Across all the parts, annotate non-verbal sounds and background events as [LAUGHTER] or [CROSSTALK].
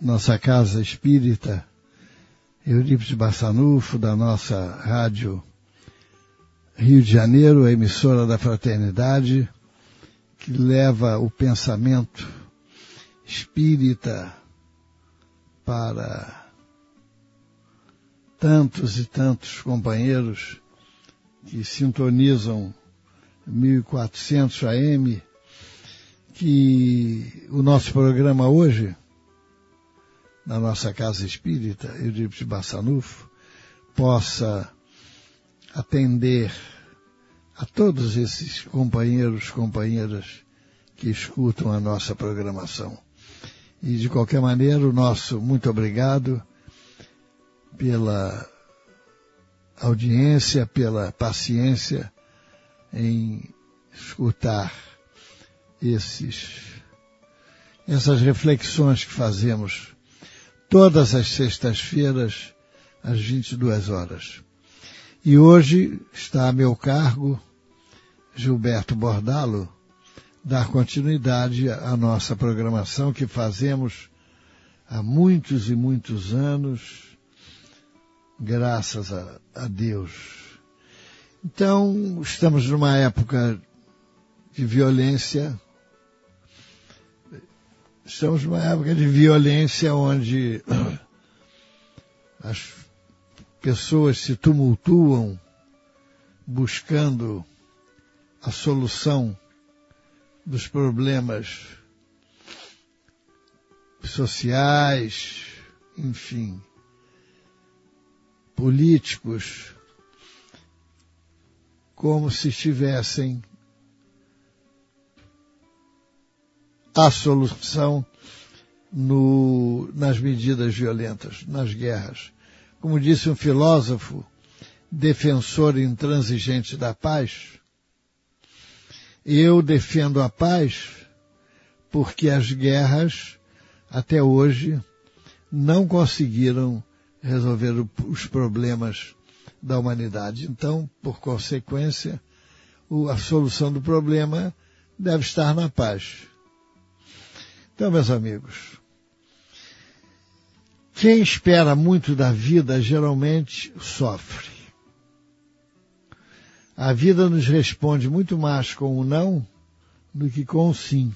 nossa casa espírita, Eurípides Bassanufo, da nossa rádio Rio de Janeiro, a emissora da Fraternidade, que leva o pensamento espírita para tantos e tantos companheiros que sintonizam 1400 AM, que o nosso programa hoje, na nossa casa espírita, Eurípides Bassanufo, possa atender a todos esses companheiros, companheiras que escutam a nossa programação. E de qualquer maneira, o nosso muito obrigado pela audiência, pela paciência em escutar esses, essas reflexões que fazemos todas as sextas-feiras às 22 horas. E hoje está a meu cargo Gilberto Bordalo dar continuidade à nossa programação que fazemos há muitos e muitos anos, graças a, a Deus. Então, estamos numa época de violência, estamos numa época de violência onde [CLEARS THROAT] as pessoas se tumultuam buscando a solução dos problemas sociais, enfim, políticos, como se estivessem a solução no, nas medidas violentas, nas guerras. Como disse um filósofo, defensor intransigente da paz, eu defendo a paz porque as guerras, até hoje, não conseguiram resolver os problemas da humanidade. Então, por consequência, a solução do problema deve estar na paz. Então, meus amigos, quem espera muito da vida geralmente sofre. A vida nos responde muito mais com o não do que com o sim.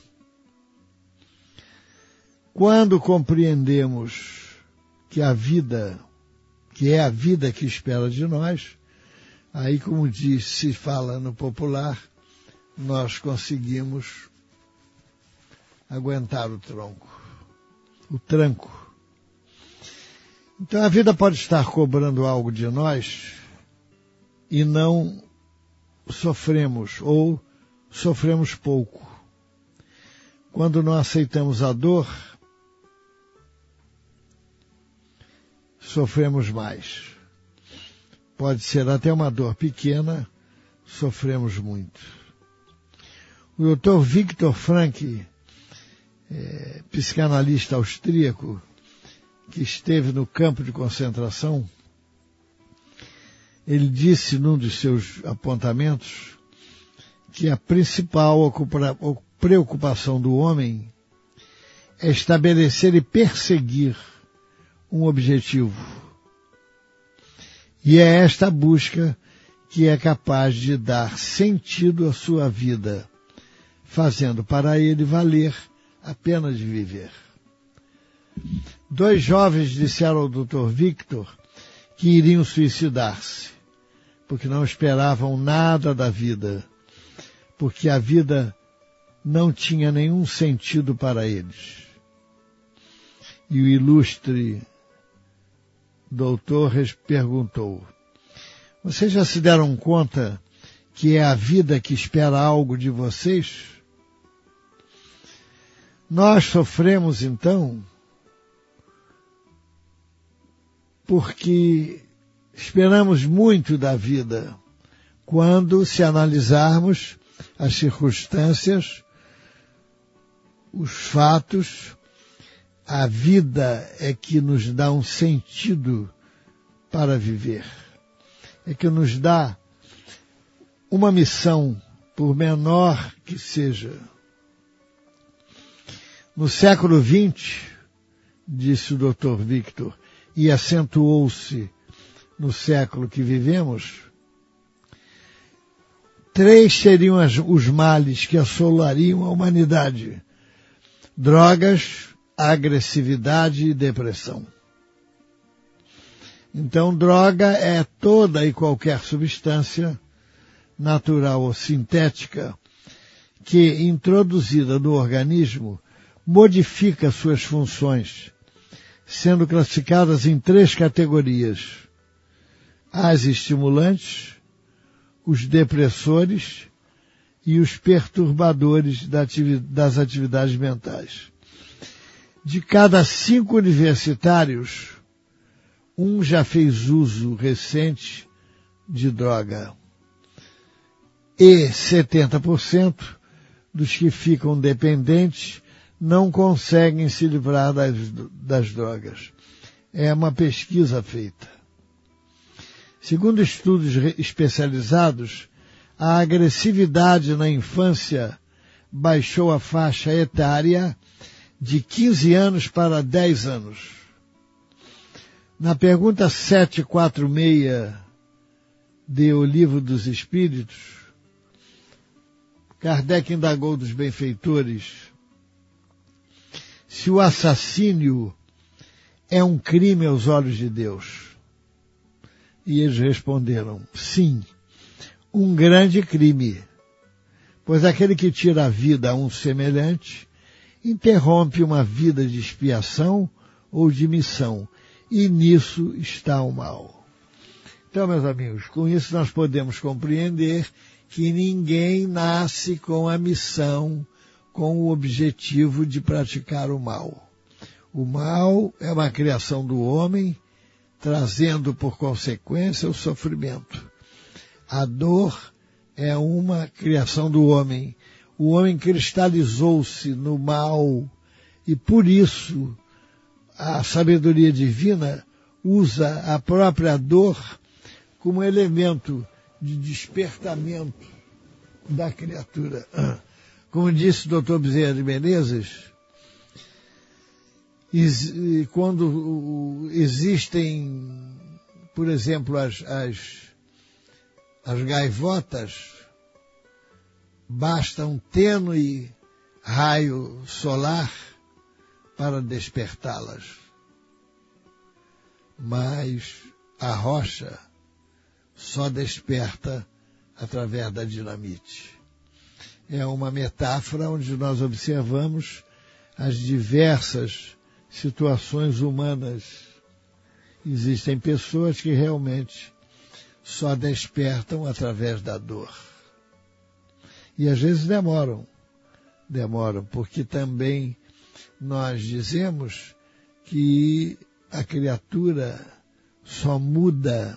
Quando compreendemos que a vida, que é a vida que espera de nós, aí como diz, se fala no popular, nós conseguimos aguentar o tronco, o tranco. Então a vida pode estar cobrando algo de nós e não sofremos ou sofremos pouco. Quando não aceitamos a dor, sofremos mais. Pode ser até uma dor pequena, sofremos muito. O Dr. Viktor Frankl, é, psicanalista austríaco, que esteve no campo de concentração, ele disse num dos seus apontamentos que a principal preocupação do homem é estabelecer e perseguir um objetivo. E é esta busca que é capaz de dar sentido à sua vida, fazendo para ele valer a pena de viver. Dois jovens disseram ao Dr. Victor que iriam suicidar-se, porque não esperavam nada da vida, porque a vida não tinha nenhum sentido para eles. E o ilustre doutor perguntou, vocês já se deram conta que é a vida que espera algo de vocês? Nós sofremos então porque esperamos muito da vida quando, se analisarmos as circunstâncias, os fatos, a vida é que nos dá um sentido para viver, é que nos dá uma missão, por menor que seja. No século XX, disse o Dr. Victor, e acentuou-se no século que vivemos, três seriam os males que assolariam a humanidade: drogas, agressividade e depressão. Então, droga é toda e qualquer substância natural ou sintética que, introduzida no organismo, modifica suas funções, sendo classificadas em três categorias. As estimulantes, os depressores e os perturbadores das atividades mentais. De cada cinco universitários, um já fez uso recente de droga. E 70% dos que ficam dependentes não conseguem se livrar das, das drogas. É uma pesquisa feita. Segundo estudos especializados, a agressividade na infância baixou a faixa etária de 15 anos para 10 anos. Na pergunta 746 de O Livro dos Espíritos, Kardec indagou dos benfeitores se o assassínio é um crime aos olhos de Deus. E eles responderam, sim, um grande crime, pois aquele que tira a vida a um semelhante interrompe uma vida de expiação ou de missão, e nisso está o mal. Então, meus amigos, com isso nós podemos compreender que ninguém nasce com a missão com o objetivo de praticar o mal. O mal é uma criação do homem, trazendo por consequência o sofrimento. A dor é uma criação do homem. O homem cristalizou-se no mal e por isso a sabedoria divina usa a própria dor como elemento de despertamento da criatura. Como disse o Dr. Bezerra de Menezes, quando existem, por exemplo, as, as, as gaivotas, basta um tênue raio solar para despertá-las. Mas a rocha só desperta através da dinamite é uma metáfora onde nós observamos as diversas situações humanas. Existem pessoas que realmente só despertam através da dor. E às vezes demoram. Demoram, porque também nós dizemos que a criatura só muda,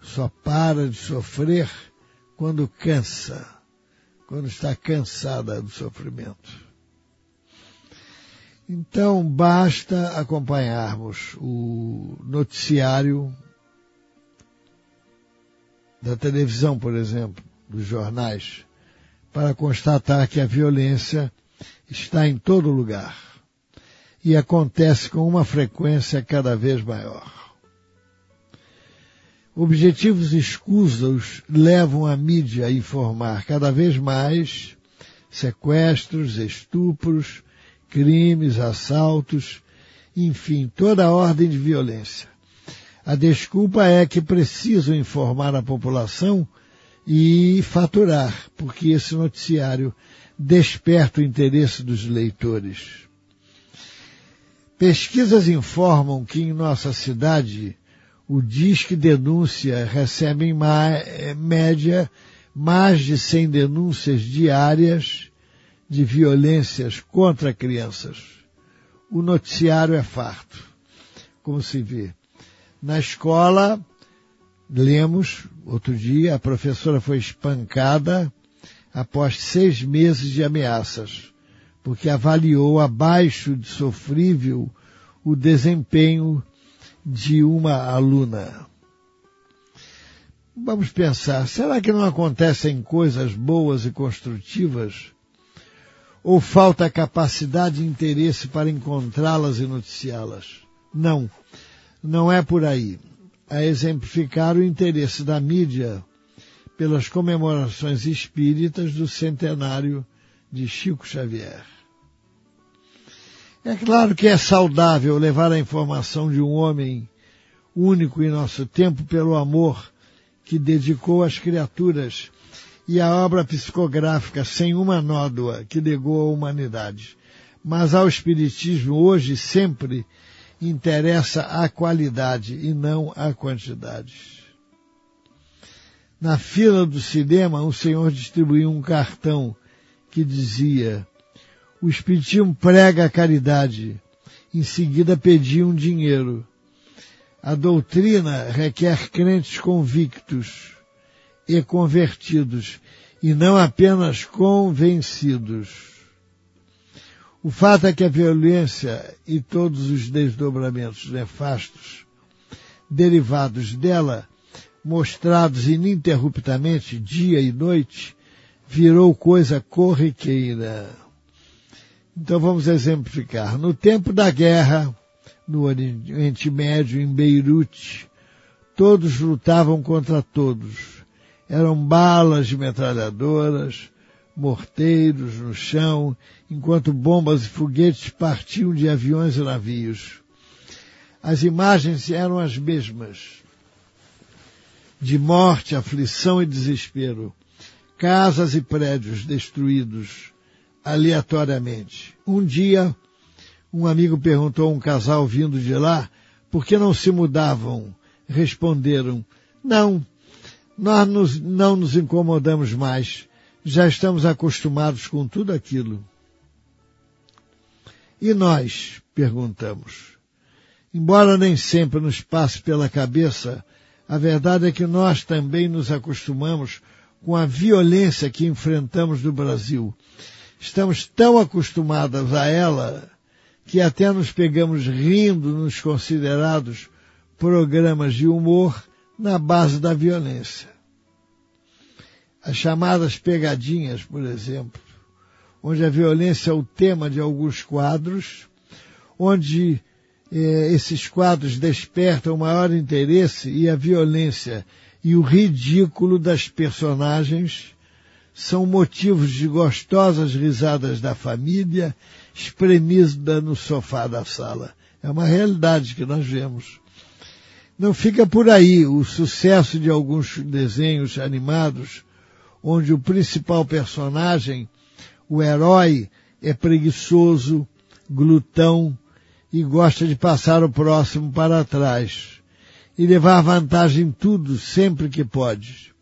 só para de sofrer quando cansa quando está cansada do sofrimento. Então, basta acompanharmos o noticiário da televisão, por exemplo, dos jornais, para constatar que a violência está em todo lugar e acontece com uma frequência cada vez maior. Objetivos escusos levam a mídia a informar cada vez mais sequestros, estupros, crimes, assaltos enfim, toda ordem de violência. A desculpa é que precisam informar a população e faturar, porque esse noticiário desperta o interesse dos leitores. Pesquisas informam que em nossa cidade o Disque Denúncia recebe em média mais de 100 denúncias diárias de violências contra crianças. O noticiário é farto, como se vê. Na escola, lemos, outro dia, a professora foi espancada após seis meses de ameaças, porque avaliou abaixo de sofrível o desempenho de uma aluna. Vamos pensar, será que não acontecem coisas boas e construtivas? Ou falta capacidade e interesse para encontrá-las e noticiá-las? Não, não é por aí. A exemplificar o interesse da mídia pelas comemorações espíritas do centenário de Chico Xavier. É claro que é saudável levar a informação de um homem único em nosso tempo pelo amor que dedicou às criaturas e a obra psicográfica sem uma nódoa que legou à humanidade. Mas ao Espiritismo hoje sempre interessa a qualidade e não a quantidade. Na fila do cinema, o senhor distribuiu um cartão que dizia o Espiritismo prega a caridade, em seguida pediam dinheiro. A doutrina requer crentes convictos e convertidos, e não apenas convencidos. O fato é que a violência e todos os desdobramentos nefastos derivados dela, mostrados ininterruptamente dia e noite, virou coisa corriqueira. Então vamos exemplificar. No tempo da guerra, no Oriente Médio, em Beirute, todos lutavam contra todos. Eram balas de metralhadoras, morteiros no chão, enquanto bombas e foguetes partiam de aviões e navios. As imagens eram as mesmas. De morte, aflição e desespero. Casas e prédios destruídos aleatoriamente. Um dia, um amigo perguntou a um casal vindo de lá por que não se mudavam. Responderam, não, nós nos, não nos incomodamos mais já estamos acostumados com tudo aquilo. E nós? perguntamos. Embora nem sempre nos passe pela cabeça, a verdade é que nós também nos acostumamos com a violência que enfrentamos no Brasil. Estamos tão acostumados a ela que até nos pegamos rindo nos considerados programas de humor na base da violência. As chamadas pegadinhas, por exemplo, onde a violência é o tema de alguns quadros, onde eh, esses quadros despertam o maior interesse e a violência e o ridículo das personagens são motivos de gostosas risadas da família espremida no sofá da sala. É uma realidade que nós vemos. Não fica por aí o sucesso de alguns desenhos animados onde o principal personagem, o herói, é preguiçoso, glutão e gosta de passar o próximo para trás e levar vantagem em tudo sempre que pode.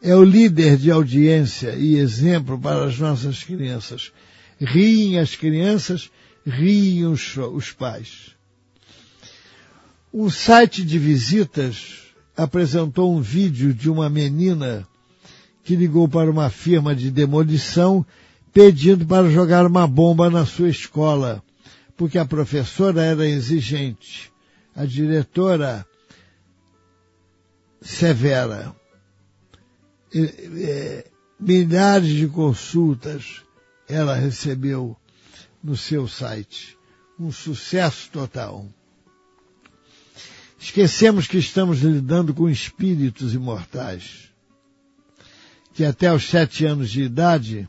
É o líder de audiência e exemplo para as nossas crianças. Riem as crianças, riem os, os pais. Um site de visitas apresentou um vídeo de uma menina que ligou para uma firma de demolição pedindo para jogar uma bomba na sua escola, porque a professora era exigente, a diretora severa. E, e, milhares de consultas ela recebeu no seu site. Um sucesso total. Esquecemos que estamos lidando com espíritos imortais que até os sete anos de idade,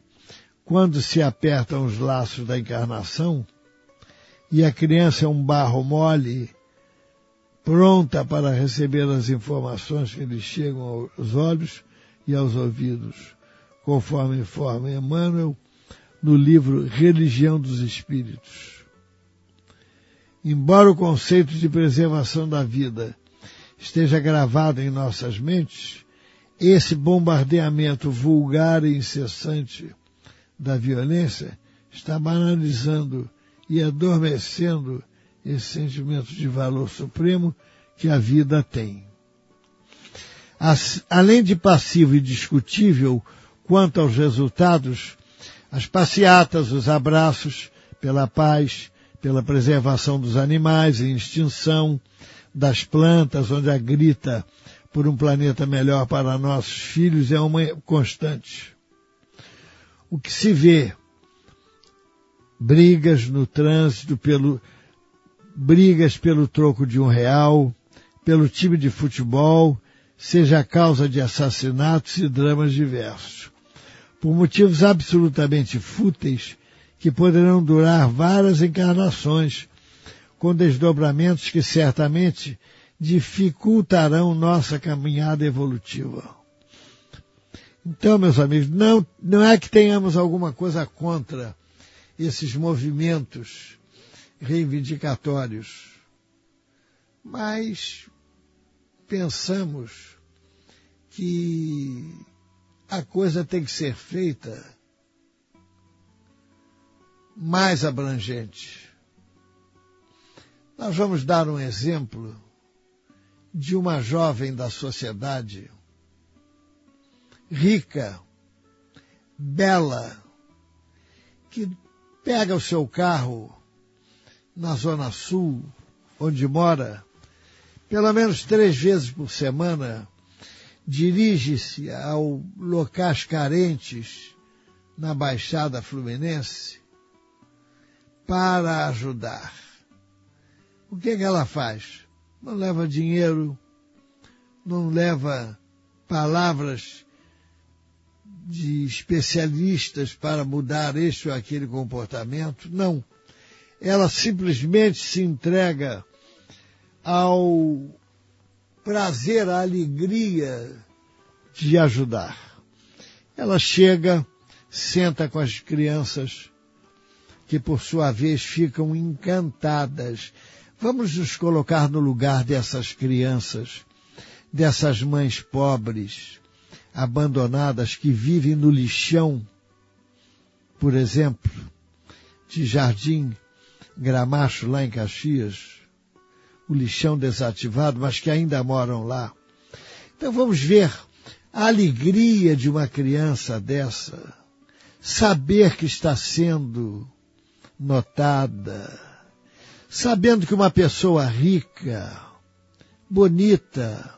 quando se apertam os laços da encarnação, e a criança é um barro mole, pronta para receber as informações que lhe chegam aos olhos e aos ouvidos, conforme informa Emmanuel no livro Religião dos Espíritos. Embora o conceito de preservação da vida esteja gravado em nossas mentes, esse bombardeamento vulgar e incessante da violência está banalizando e adormecendo esse sentimento de valor supremo que a vida tem. Além de passivo e discutível quanto aos resultados, as passeatas, os abraços pela paz, pela preservação dos animais em extinção, das plantas, onde a grita por um planeta melhor para nossos filhos é uma constante. O que se vê, brigas no trânsito pelo, brigas pelo troco de um real, pelo time de futebol, seja a causa de assassinatos e dramas diversos. Por motivos absolutamente fúteis que poderão durar várias encarnações, com desdobramentos que certamente dificultarão nossa caminhada evolutiva. Então, meus amigos, não, não é que tenhamos alguma coisa contra esses movimentos reivindicatórios, mas pensamos que a coisa tem que ser feita mais abrangente. Nós vamos dar um exemplo de uma jovem da sociedade, rica, bela, que pega o seu carro na Zona Sul, onde mora, pelo menos três vezes por semana, dirige-se ao locais carentes na Baixada Fluminense para ajudar o que, é que ela faz? Não leva dinheiro, não leva palavras de especialistas para mudar este ou aquele comportamento. Não. Ela simplesmente se entrega ao prazer, à alegria de ajudar. Ela chega, senta com as crianças, que por sua vez ficam encantadas Vamos nos colocar no lugar dessas crianças, dessas mães pobres, abandonadas que vivem no lixão, por exemplo, de Jardim Gramacho, lá em Caxias, o lixão desativado, mas que ainda moram lá. Então vamos ver a alegria de uma criança dessa, saber que está sendo notada, sabendo que uma pessoa rica, bonita,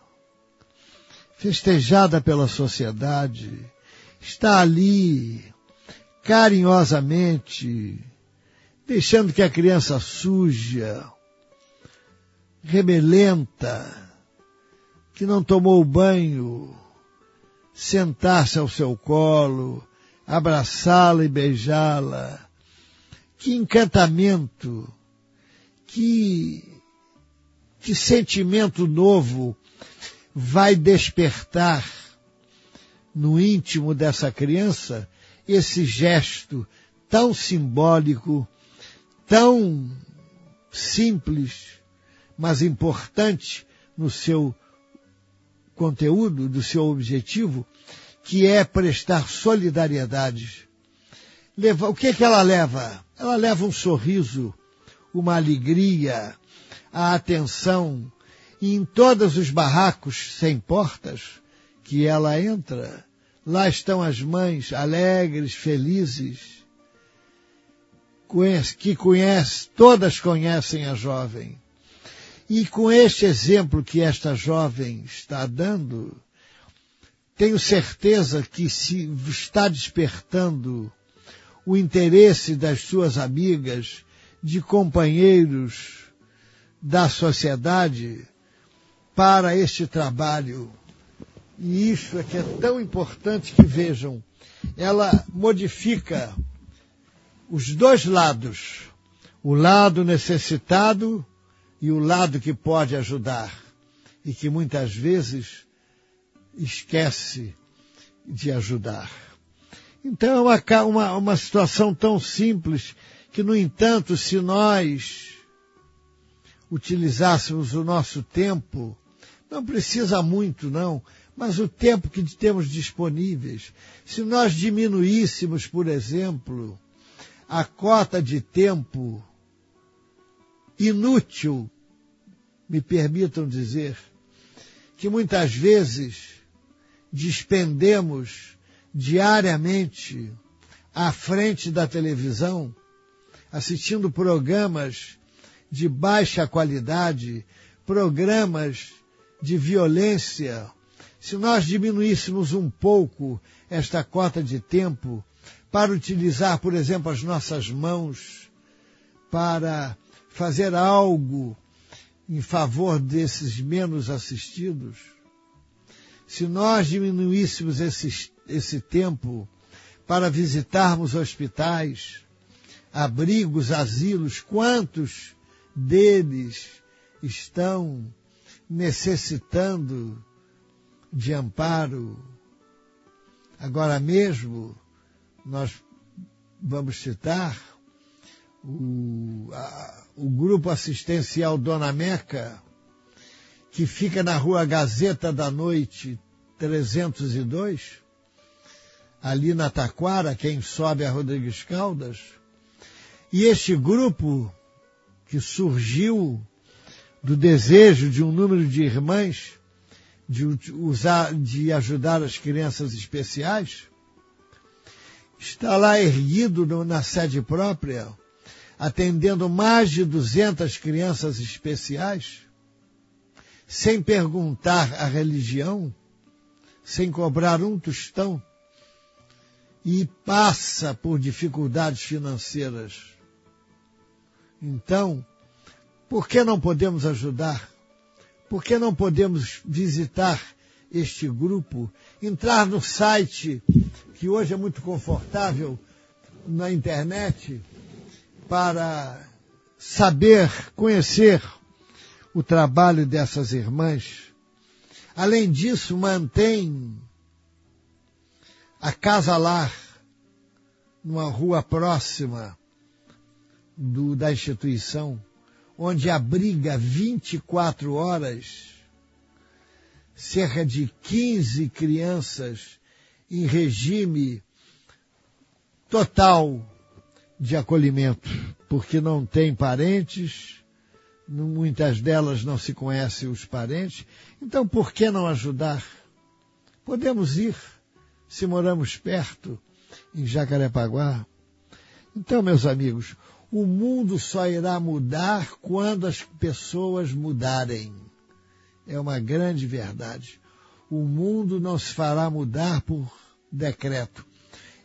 festejada pela sociedade, está ali carinhosamente, deixando que a criança suja, rebelenta, que não tomou banho, sentar-se ao seu colo, abraçá-la e beijá-la. Que encantamento! que, que sentimento novo vai despertar no íntimo dessa criança esse gesto tão simbólico, tão simples, mas importante no seu conteúdo, do seu objetivo, que é prestar solidariedade. Leva, o que, é que ela leva? Ela leva um sorriso, uma alegria, a atenção, e em todos os barracos sem portas que ela entra, lá estão as mães alegres, felizes, que conhece, todas conhecem a jovem. E com este exemplo que esta jovem está dando, tenho certeza que se está despertando o interesse das suas amigas de companheiros da sociedade para este trabalho. E isso é que é tão importante que vejam. Ela modifica os dois lados. o lado necessitado e o lado que pode ajudar e que muitas vezes esquece de ajudar. Então é uma, uma, uma situação tão simples que, no entanto, se nós utilizássemos o nosso tempo, não precisa muito não, mas o tempo que temos disponíveis, se nós diminuíssemos, por exemplo, a cota de tempo inútil, me permitam dizer, que muitas vezes despendemos diariamente à frente da televisão, assistindo programas de baixa qualidade, programas de violência, se nós diminuíssemos um pouco esta cota de tempo para utilizar, por exemplo, as nossas mãos para fazer algo em favor desses menos assistidos, se nós diminuíssemos esse, esse tempo para visitarmos hospitais, abrigos, asilos, quantos deles estão necessitando de amparo. Agora mesmo, nós vamos citar o, a, o grupo assistencial Dona Meca, que fica na rua Gazeta da Noite 302, ali na Taquara, quem sobe a Rodrigues Caldas. E este grupo, que surgiu do desejo de um número de irmãs de, usar, de ajudar as crianças especiais, está lá erguido no, na sede própria, atendendo mais de 200 crianças especiais, sem perguntar a religião, sem cobrar um tostão, e passa por dificuldades financeiras. Então, por que não podemos ajudar? Por que não podemos visitar este grupo, entrar no site, que hoje é muito confortável na internet, para saber, conhecer o trabalho dessas irmãs. Além disso, mantém a Casa Lar, numa rua próxima do, da instituição, onde abriga 24 horas cerca de 15 crianças em regime total de acolhimento, porque não tem parentes, muitas delas não se conhecem os parentes, então por que não ajudar? Podemos ir, se moramos perto, em Jacarepaguá. Então, meus amigos, o mundo só irá mudar quando as pessoas mudarem. É uma grande verdade. O mundo não se fará mudar por decreto.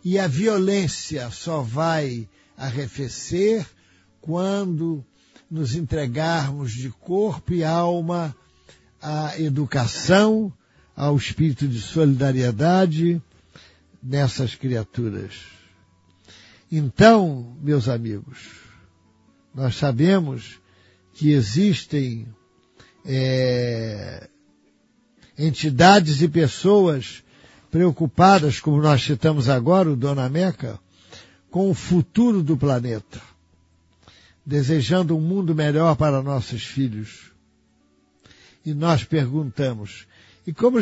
E a violência só vai arrefecer quando nos entregarmos de corpo e alma à educação, ao espírito de solidariedade nessas criaturas. Então, meus amigos, nós sabemos que existem é, entidades e pessoas preocupadas, como nós citamos agora, o Dona Meca, com o futuro do planeta, desejando um mundo melhor para nossos filhos. E nós perguntamos, e como,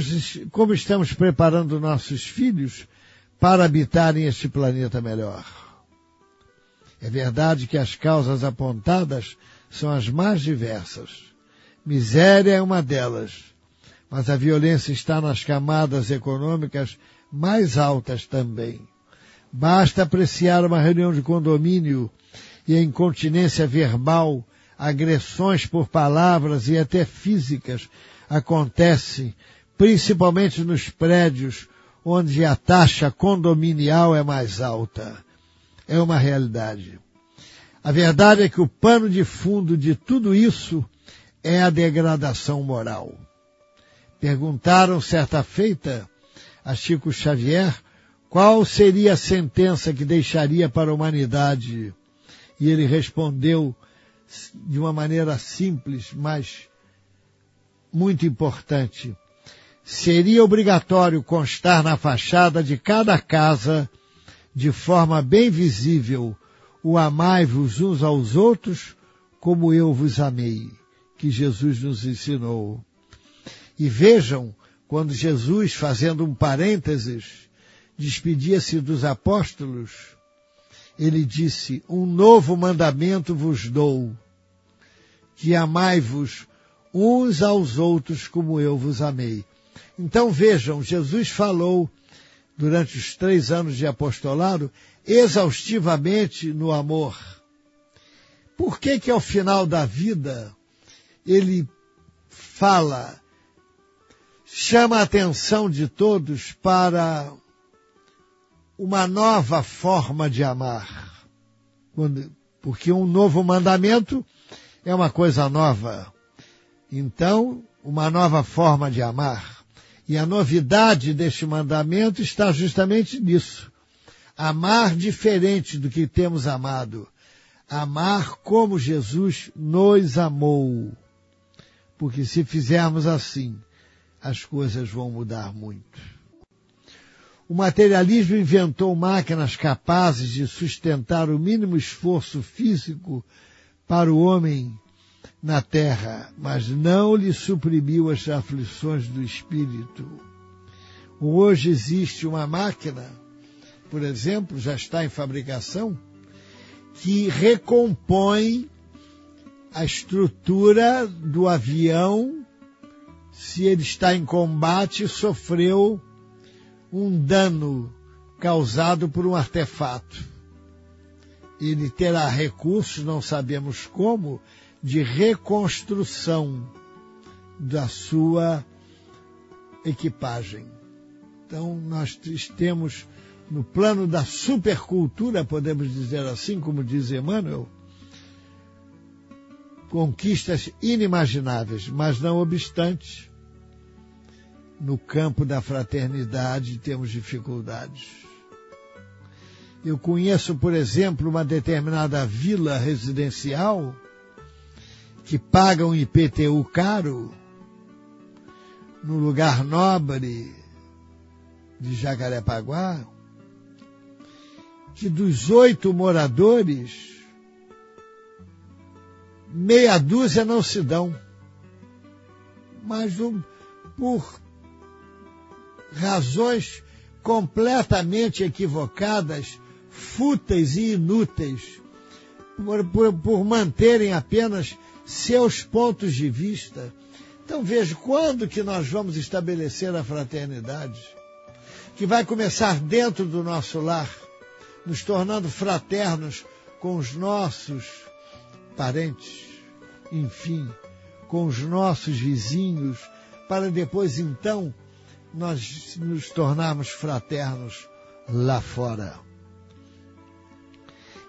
como estamos preparando nossos filhos para habitarem este planeta melhor? É verdade que as causas apontadas são as mais diversas. Miséria é uma delas, mas a violência está nas camadas econômicas mais altas também. Basta apreciar uma reunião de condomínio e a incontinência verbal, agressões por palavras e até físicas acontecem, principalmente nos prédios onde a taxa condominial é mais alta é uma realidade. A verdade é que o pano de fundo de tudo isso é a degradação moral. Perguntaram certa feita a Chico Xavier qual seria a sentença que deixaria para a humanidade. E ele respondeu de uma maneira simples, mas muito importante. Seria obrigatório constar na fachada de cada casa, de forma bem visível, o amai-vos uns aos outros, como eu vos amei, que Jesus nos ensinou. E vejam, quando Jesus, fazendo um parênteses, despedia-se dos apóstolos, ele disse, um novo mandamento vos dou, que amai-vos uns aos outros como eu vos amei. Então vejam, Jesus falou durante os três anos de apostolado exaustivamente no amor. Por que que ao final da vida ele fala, chama a atenção de todos para uma nova forma de amar. Porque um novo mandamento é uma coisa nova. Então, uma nova forma de amar. E a novidade deste mandamento está justamente nisso. Amar diferente do que temos amado. Amar como Jesus nos amou. Porque se fizermos assim, as coisas vão mudar muito. O materialismo inventou máquinas capazes de sustentar o mínimo esforço físico para o homem na terra, mas não lhe suprimiu as aflições do espírito. Hoje existe uma máquina, por exemplo, já está em fabricação, que recompõe a estrutura do avião se ele está em combate e sofreu um dano causado por um artefato. Ele terá recursos, não sabemos como, de reconstrução da sua equipagem. Então, nós temos no plano da supercultura, podemos dizer assim, como diz Emmanuel, conquistas inimagináveis, mas não obstante, no campo da fraternidade temos dificuldades. Eu conheço, por exemplo, uma determinada vila residencial que paga um IPTU caro no lugar nobre de Jacarepaguá, que dos oito moradores, meia dúzia não se dão. Mas um, por razões completamente equivocadas, fúteis e inúteis, por, por, por manterem apenas seus pontos de vista. Então veja, quando que nós vamos estabelecer a fraternidade? Que vai começar dentro do nosso lar, nos tornando fraternos com os nossos parentes, enfim, com os nossos vizinhos, para depois então nós nos tornarmos fraternos lá fora.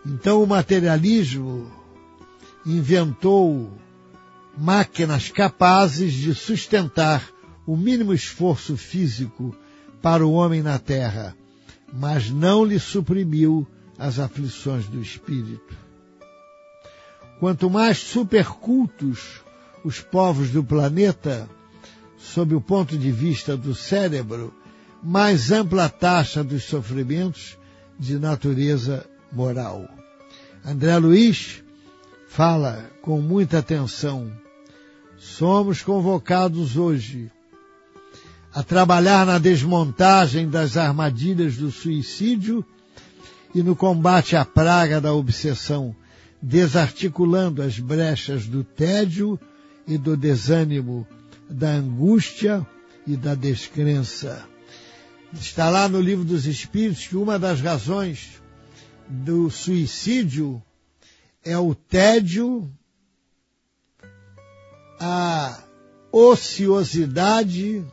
Então o materialismo inventou máquinas capazes de sustentar o mínimo esforço físico para o homem na terra, mas não lhe suprimiu as aflições do espírito. Quanto mais supercultos os povos do planeta, sob o ponto de vista do cérebro, mais ampla taxa dos sofrimentos de natureza moral. André Luiz fala com muita atenção. Somos convocados hoje a trabalhar na desmontagem das armadilhas do suicídio e no combate à praga da obsessão, desarticulando as brechas do tédio e do desânimo da angústia e da descrença. Está lá no livro dos Espíritos que uma das razões do suicídio é o tédio, a ociosidade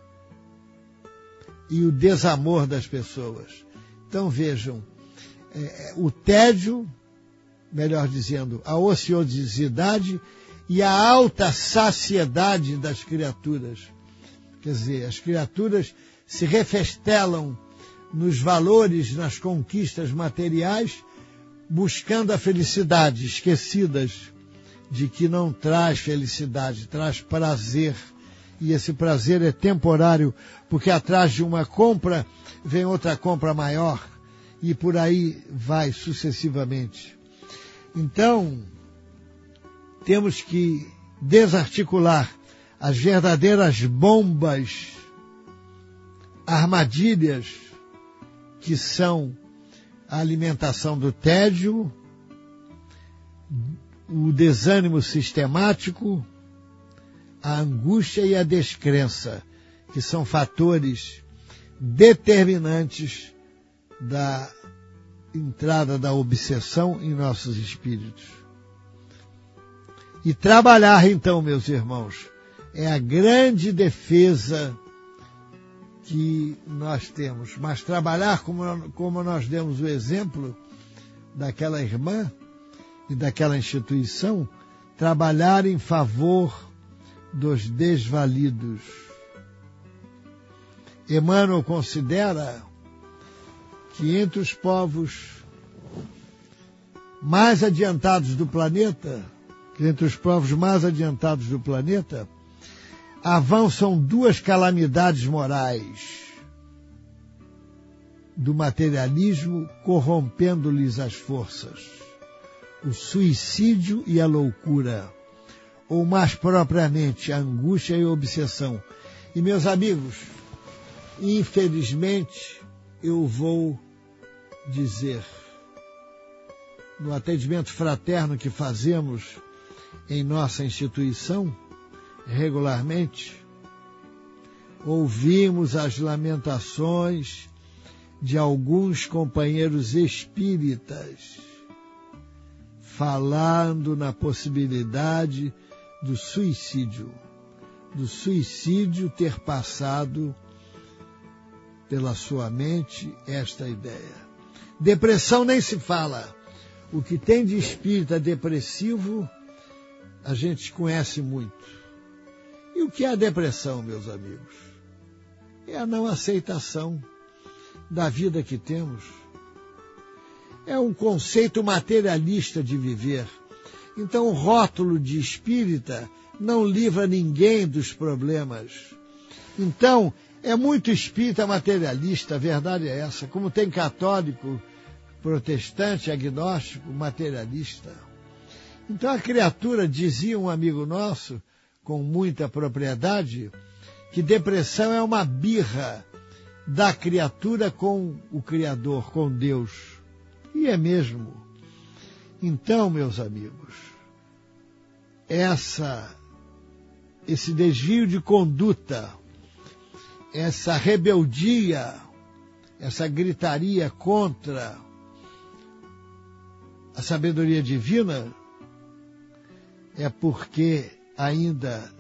e o desamor das pessoas. Então vejam, é, é o tédio, melhor dizendo, a ociosidade e a alta saciedade das criaturas. Quer dizer, as criaturas se refestelam nos valores, nas conquistas materiais, buscando a felicidade, esquecidas de que não traz felicidade, traz prazer. E esse prazer é temporário, porque atrás de uma compra vem outra compra maior, e por aí vai sucessivamente. Então, temos que desarticular as verdadeiras bombas, armadilhas que são a alimentação do tédio, o desânimo sistemático, a angústia e a descrença, que são fatores determinantes da entrada da obsessão em nossos espíritos. E trabalhar então, meus irmãos, é a grande defesa que nós temos. Mas trabalhar como, como nós demos o exemplo daquela irmã e daquela instituição, trabalhar em favor dos desvalidos. Emmanuel considera que entre os povos mais adiantados do planeta, entre os povos mais adiantados do planeta, avançam duas calamidades morais do materialismo corrompendo-lhes as forças: o suicídio e a loucura, ou mais propriamente a angústia e a obsessão. E meus amigos, infelizmente, eu vou dizer, no atendimento fraterno que fazemos em nossa instituição, regularmente, ouvimos as lamentações de alguns companheiros espíritas falando na possibilidade do suicídio, do suicídio ter passado pela sua mente esta ideia. Depressão nem se fala. O que tem de espírita depressivo, a gente conhece muito. E o que é a depressão, meus amigos? É a não aceitação da vida que temos. É um conceito materialista de viver. Então, o rótulo de espírita não livra ninguém dos problemas. Então, é muito espírita materialista, a verdade é essa. Como tem católico, protestante, agnóstico, materialista. Então, a criatura, dizia um amigo nosso, com muita propriedade que depressão é uma birra da criatura com o Criador, com Deus. E é mesmo. Então, meus amigos, essa esse desvio de conduta, essa rebeldia, essa gritaria contra a sabedoria divina é porque ainda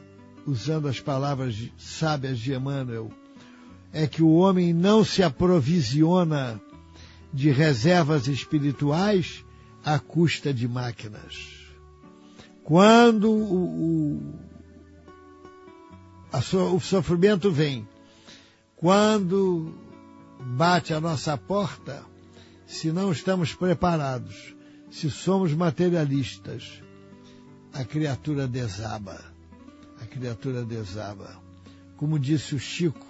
usando as palavras sábias de Emmanuel, é que o homem não se aprovisiona de reservas espirituais à custa de máquinas. Quando o, o, so, o sofrimento vem, quando bate a nossa porta, se não estamos preparados, se somos materialistas, a criatura desaba. A criatura desaba. Como disse o Chico,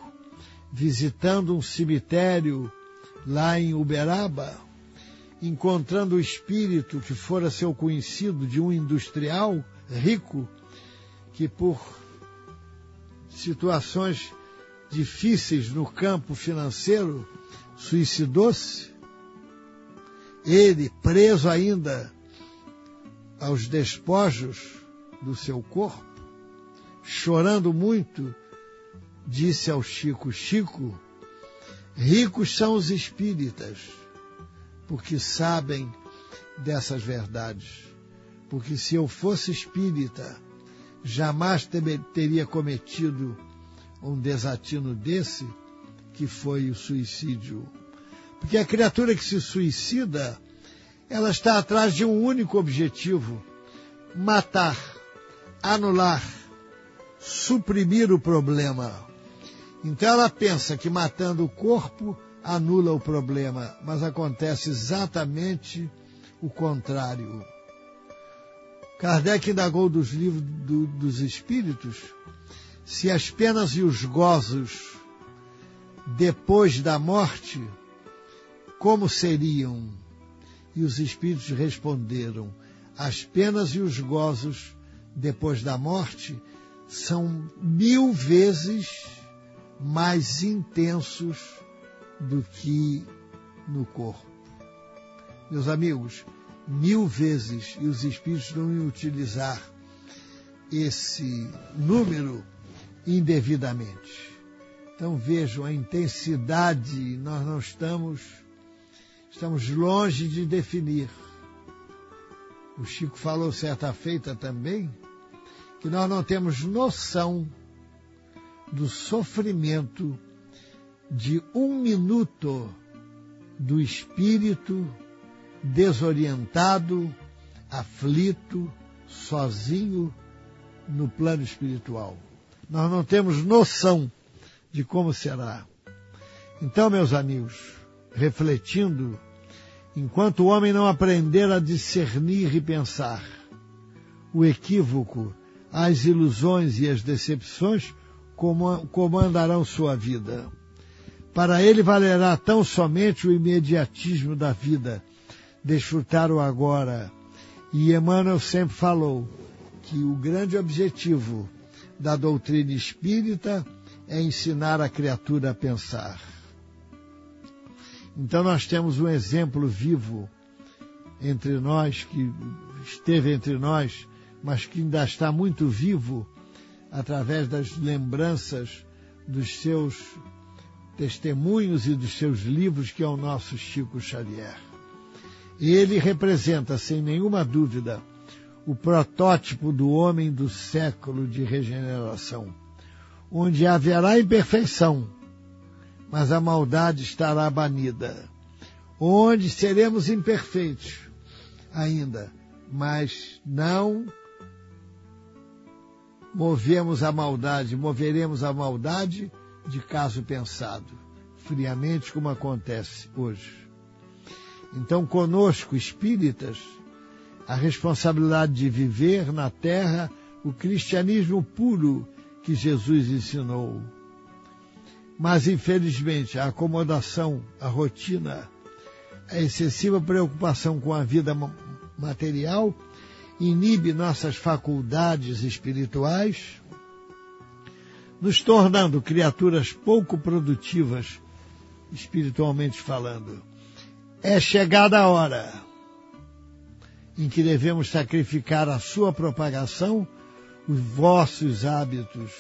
visitando um cemitério lá em Uberaba, encontrando o espírito que fora seu conhecido de um industrial rico que por situações difíceis no campo financeiro suicidou-se. Ele, preso ainda aos despojos do seu corpo, chorando muito, disse ao Chico: Chico, ricos são os espíritas, porque sabem dessas verdades. Porque se eu fosse espírita, jamais teria cometido um desatino desse, que foi o suicídio. Porque a criatura que se suicida ela está atrás de um único objetivo: matar, anular, suprimir o problema. Então ela pensa que matando o corpo anula o problema, mas acontece exatamente o contrário. Kardec indagou dos livros do, dos espíritos se as penas e os gozos depois da morte, como seriam? E os espíritos responderam: as penas e os gozos depois da morte são mil vezes mais intensos do que no corpo. Meus amigos, mil vezes, e os espíritos não iam utilizar esse número indevidamente. Então vejam a intensidade, nós não estamos, estamos longe de definir. O Chico falou certa feita também que nós não temos noção do sofrimento de um minuto do espírito desorientado, aflito, sozinho no plano espiritual. Nós não temos noção de como será. Então, meus amigos, refletindo, enquanto o homem não aprender a discernir e pensar o equívoco, as ilusões e as decepções, comandarão sua vida. Para ele valerá tão somente o imediatismo da vida, desfrutar o agora. E Emmanuel sempre falou que o grande objetivo da doutrina espírita é ensinar a criatura a pensar. Então nós temos um exemplo vivo entre nós, que esteve entre nós, mas que ainda está muito vivo através das lembranças dos seus testemunhos e dos seus livros, que é o nosso Chico Xavier. Ele representa, sem nenhuma dúvida, o protótipo do homem do século de regeneração onde haverá imperfeição, mas a maldade estará banida. Onde seremos imperfeitos ainda, mas não movemos a maldade, moveremos a maldade de caso pensado, friamente como acontece hoje. Então, conosco, espíritas, a responsabilidade de viver na terra o cristianismo puro que Jesus ensinou. Mas, infelizmente, a acomodação, a rotina, a excessiva preocupação com a vida material inibe nossas faculdades espirituais, nos tornando criaturas pouco produtivas, espiritualmente falando. É chegada a hora em que devemos sacrificar a sua propagação os vossos hábitos,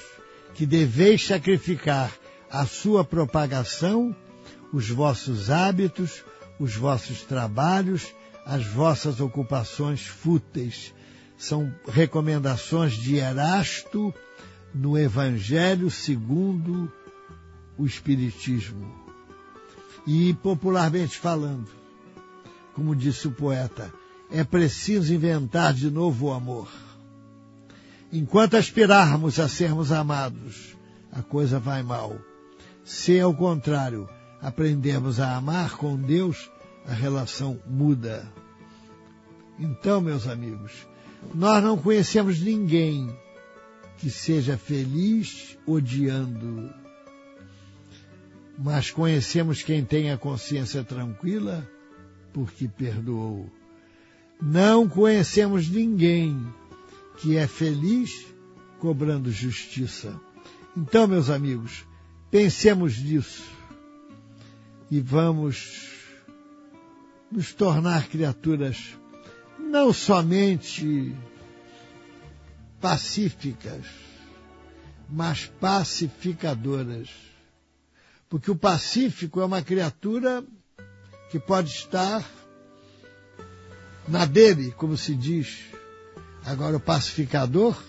que deveis sacrificar a sua propagação, os vossos hábitos, os vossos trabalhos, as vossas ocupações fúteis. São recomendações de Erasto no Evangelho segundo o Espiritismo. E popularmente falando, como disse o poeta, é preciso inventar de novo o amor. Enquanto aspirarmos a sermos amados, a coisa vai mal. Se, ao contrário, aprendemos a amar com Deus, a relação muda. Então, meus amigos, nós não conhecemos ninguém que seja feliz odiando, mas conhecemos quem tem a consciência tranquila porque perdoou. Não conhecemos ninguém que é feliz cobrando justiça. Então, meus amigos, pensemos nisso e vamos nos tornar criaturas não somente pacíficas, mas pacificadoras. Porque o pacífico é uma criatura que pode estar na dele, como se diz, Agora, o pacificador,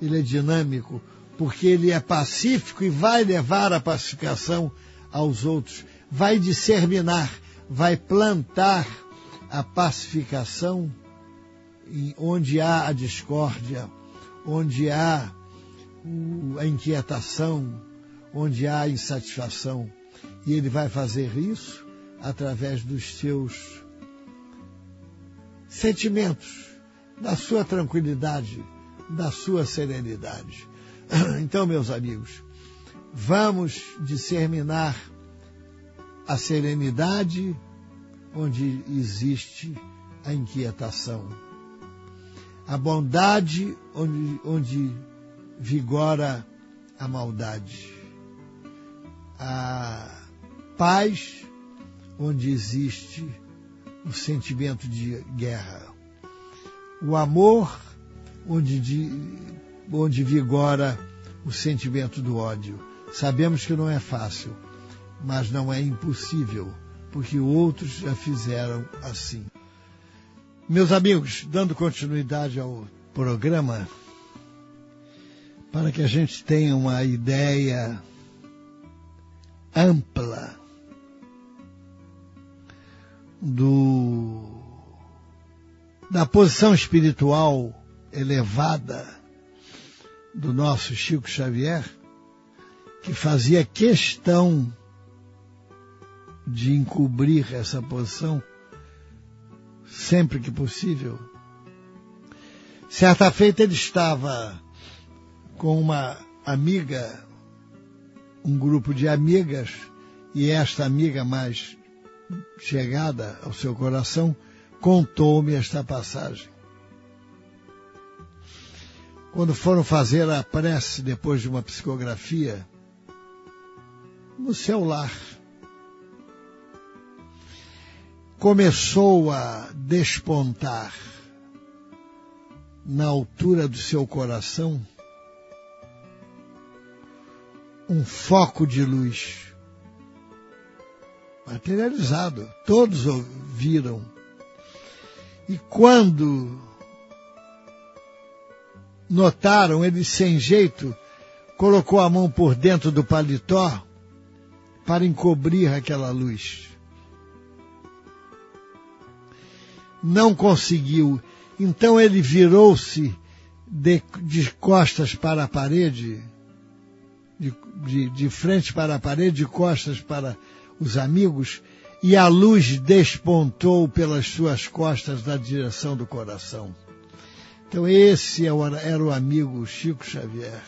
ele é dinâmico, porque ele é pacífico e vai levar a pacificação aos outros, vai disseminar, vai plantar a pacificação onde há a discórdia, onde há a inquietação, onde há a insatisfação. E ele vai fazer isso através dos seus sentimentos da sua tranquilidade, da sua serenidade. [CLEARS THROAT] Então, meus amigos, vamos disseminar a serenidade onde existe a inquietação, a bondade onde, onde vigora a maldade, a paz onde existe o sentimento de guerra, o amor onde, de, onde vigora o sentimento do ódio. Sabemos que não é fácil, mas não é impossível, porque outros já fizeram assim. Meus amigos, dando continuidade ao programa, para que a gente tenha uma ideia ampla do da posição espiritual elevada do nosso Chico Xavier, que fazia questão de encobrir essa posição sempre que possível. Certa feita ele estava com uma amiga, um grupo de amigas, e esta amiga mais chegada ao seu coração contou-me esta passagem. Quando foram fazer a prece depois de uma psicografia, no seu lar, começou a despontar na altura do seu coração um foco de luz materializado. Todos ouviram. E quando notaram, ele sem jeito colocou a mão por dentro do paletó para encobrir aquela luz. Não conseguiu. Então ele virou-se de, de, costas para a parede, de, de, de frente para a parede, de costas para os amigos, e a luz despontou pelas suas costas na direção do coração. Então esse é era o amigo Chico Xavier.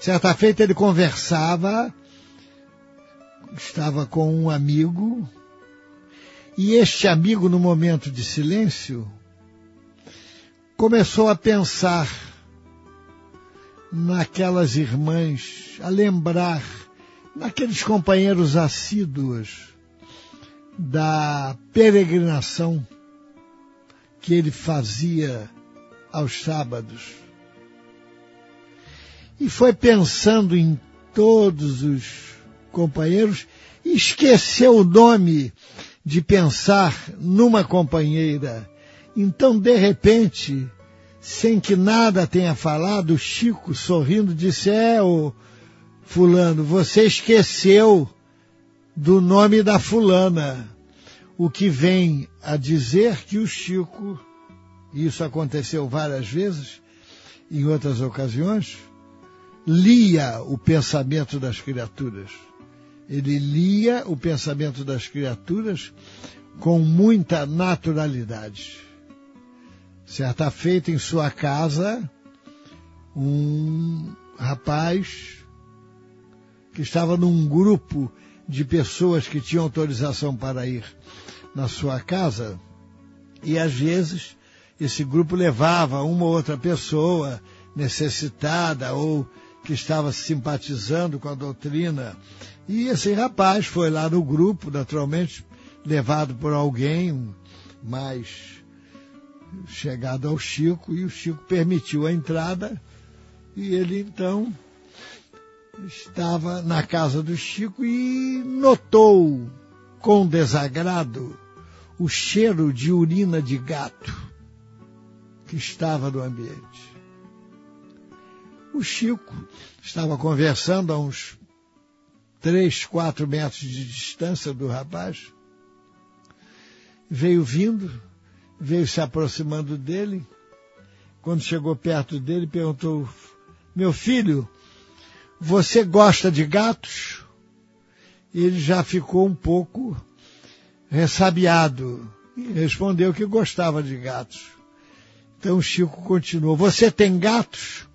Certa feita ele conversava, estava com um amigo, e este amigo, no momento de silêncio, começou a pensar naquelas irmãs, a lembrar naqueles companheiros assíduos da peregrinação que ele fazia aos sábados. E foi pensando em todos os companheiros esqueceu o nome de pensar numa companheira. Então, de repente, sem que nada tenha falado, Chico, sorrindo, disse: É, o Fulano, você esqueceu do nome da fulana. O que vem a dizer que o Chico, isso aconteceu várias vezes, em outras ocasiões, lia o pensamento das criaturas. Ele lia o pensamento das criaturas com muita naturalidade. Certa feita em sua casa, um rapaz que estava num grupo de pessoas que tinham autorização para ir na sua casa, e às vezes esse grupo levava uma ou outra pessoa necessitada ou que estava simpatizando com a doutrina. E esse rapaz foi lá no grupo, naturalmente, levado por alguém mais chegado ao Chico, e o Chico permitiu a entrada, e ele então estava na casa do Chico e notou com desagrado o cheiro de urina de gato que estava no ambiente. O Chico estava conversando a uns três, quatro metros de distância do rapaz. Veio vindo, veio se aproximando dele. Quando chegou perto dele, perguntou: Meu filho, você gosta de gatos? Ele já ficou um pouco ressabiado. E respondeu que gostava de gatos. Então o Chico continuou: Você tem gatos?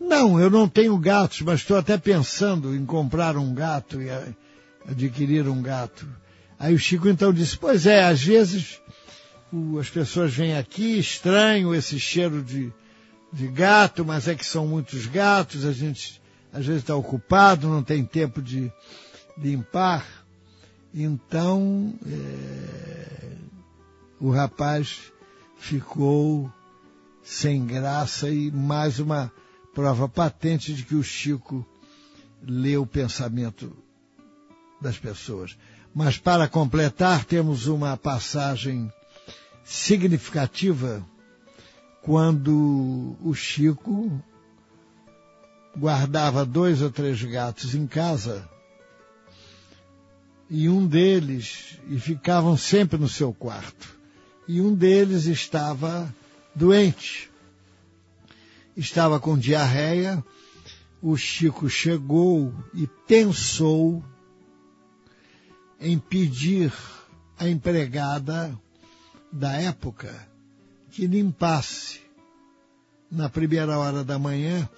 Não, eu não tenho gatos, mas estou até pensando em comprar um gato e adquirir um gato. Aí o Chico então disse: Pois é, às vezes as pessoas vêm aqui, estranham esse cheiro de, de gato, mas é que são muitos gatos, a gente às vezes está ocupado, não tem tempo de limpar. Então, é, o rapaz ficou sem graça e mais uma prova patente de que o Chico lê o pensamento das pessoas. Mas para completar, temos uma passagem significativa quando o Chico guardava dois ou três gatos em casa e um deles, e ficavam sempre no seu quarto, e um deles estava doente, estava com diarreia, o Chico chegou e pensou em pedir à empregada da época que limpasse na primeira hora da manhã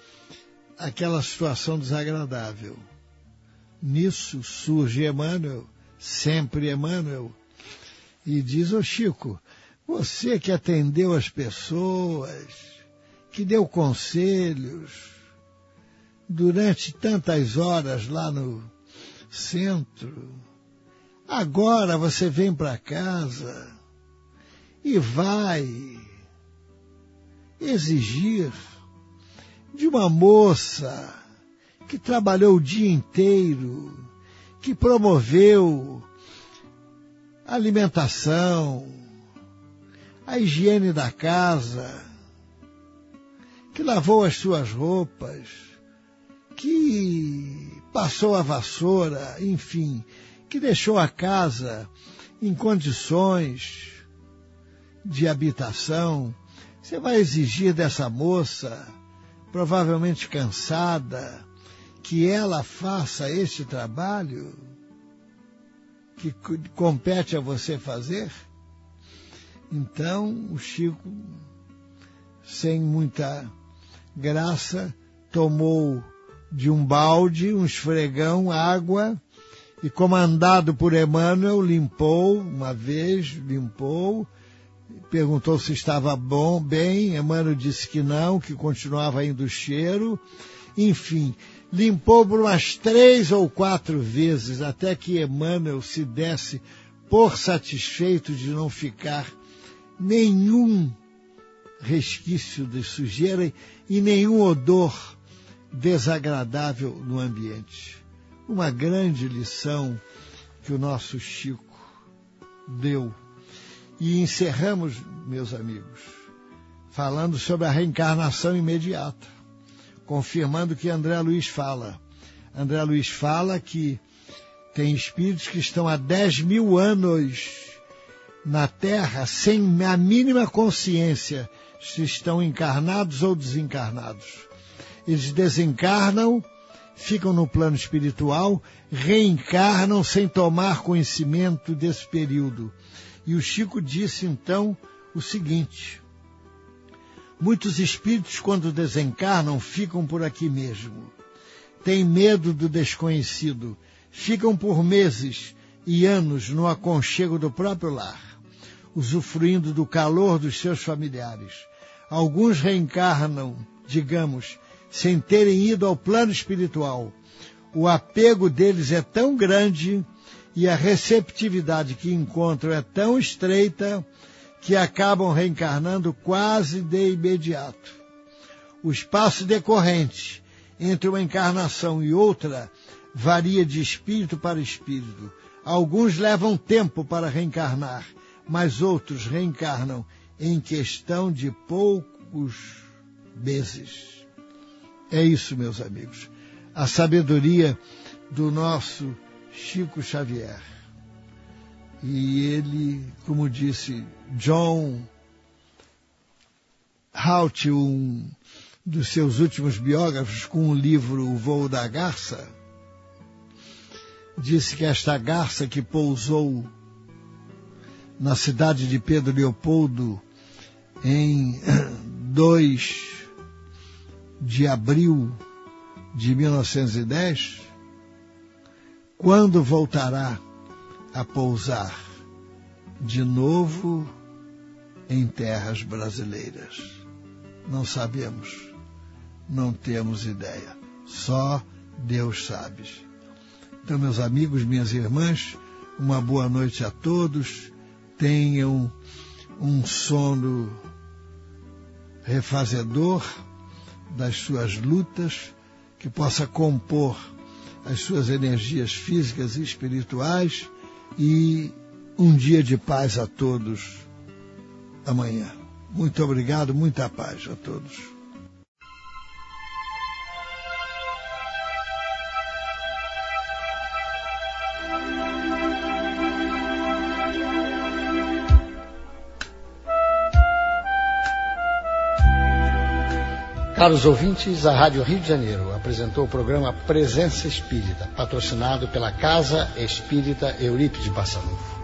aquela situação desagradável. Nisso surge Emmanuel, sempre Emmanuel, e diz, ô Chico, você que atendeu as pessoas, que deu conselhos durante tantas horas lá no centro, agora você vem para casa e vai exigir de uma moça que trabalhou o dia inteiro, que promoveu a alimentação, a higiene da casa, que lavou as suas roupas, que passou a vassoura, enfim, que deixou a casa em condições de habitação. Você vai exigir dessa moça provavelmente cansada, que ela faça este trabalho que compete a você fazer? Então o Chico, sem muita graça, tomou de um balde, um esfregão, água, e comandado por Emmanuel, limpou uma vez, limpou, perguntou se estava bom, bem, Emmanuel disse que não, que continuava indo o cheiro. Enfim, limpou por umas três ou quatro vezes até que Emmanuel se desse por satisfeito de não ficar nenhum resquício de sujeira e nenhum odor desagradável no ambiente. Uma grande lição que o nosso Chico deu e encerramos, meus amigos, falando sobre a reencarnação imediata, confirmando que André Luiz fala. André Luiz fala que tem espíritos que estão há 10 mil anos na Terra sem a mínima consciência se estão encarnados ou desencarnados. Eles desencarnam, ficam no plano espiritual, reencarnam sem tomar conhecimento desse período e o Chico disse então o seguinte: Muitos espíritos, quando desencarnam, ficam por aqui mesmo. Têm medo do desconhecido, ficam por meses e anos no aconchego do próprio lar, usufruindo do calor dos seus familiares. Alguns reencarnam, digamos, sem terem ido ao plano espiritual. O apego deles é tão grande e a receptividade que encontram é tão estreita que acabam reencarnando quase de imediato. O espaço decorrente entre uma encarnação e outra varia de espírito para espírito. Alguns levam tempo para reencarnar, mas outros reencarnam em questão de poucos meses. É isso, meus amigos. A sabedoria do nosso Chico Xavier. E ele, como disse John Hout, um dos seus últimos biógrafos, com o livro O Voo da Garça, disse que esta garça que pousou na cidade de Pedro Leopoldo, em [COUGHS] 2 de abril de 1910, quando voltará a pousar de novo em terras brasileiras? Não sabemos, não temos ideia, só Deus sabe. Então, meus amigos, minhas irmãs, uma boa noite a todos, tenham um sono refazedor das suas lutas, que possa compor as suas energias físicas e espirituais e um dia de paz a todos amanhã. Muito obrigado, muita paz a todos. Caros ouvintes, a Rádio Rio de Janeiro apresentou o programa Presença Espírita, patrocinado pela Casa Espírita Eurípides Bassanufo.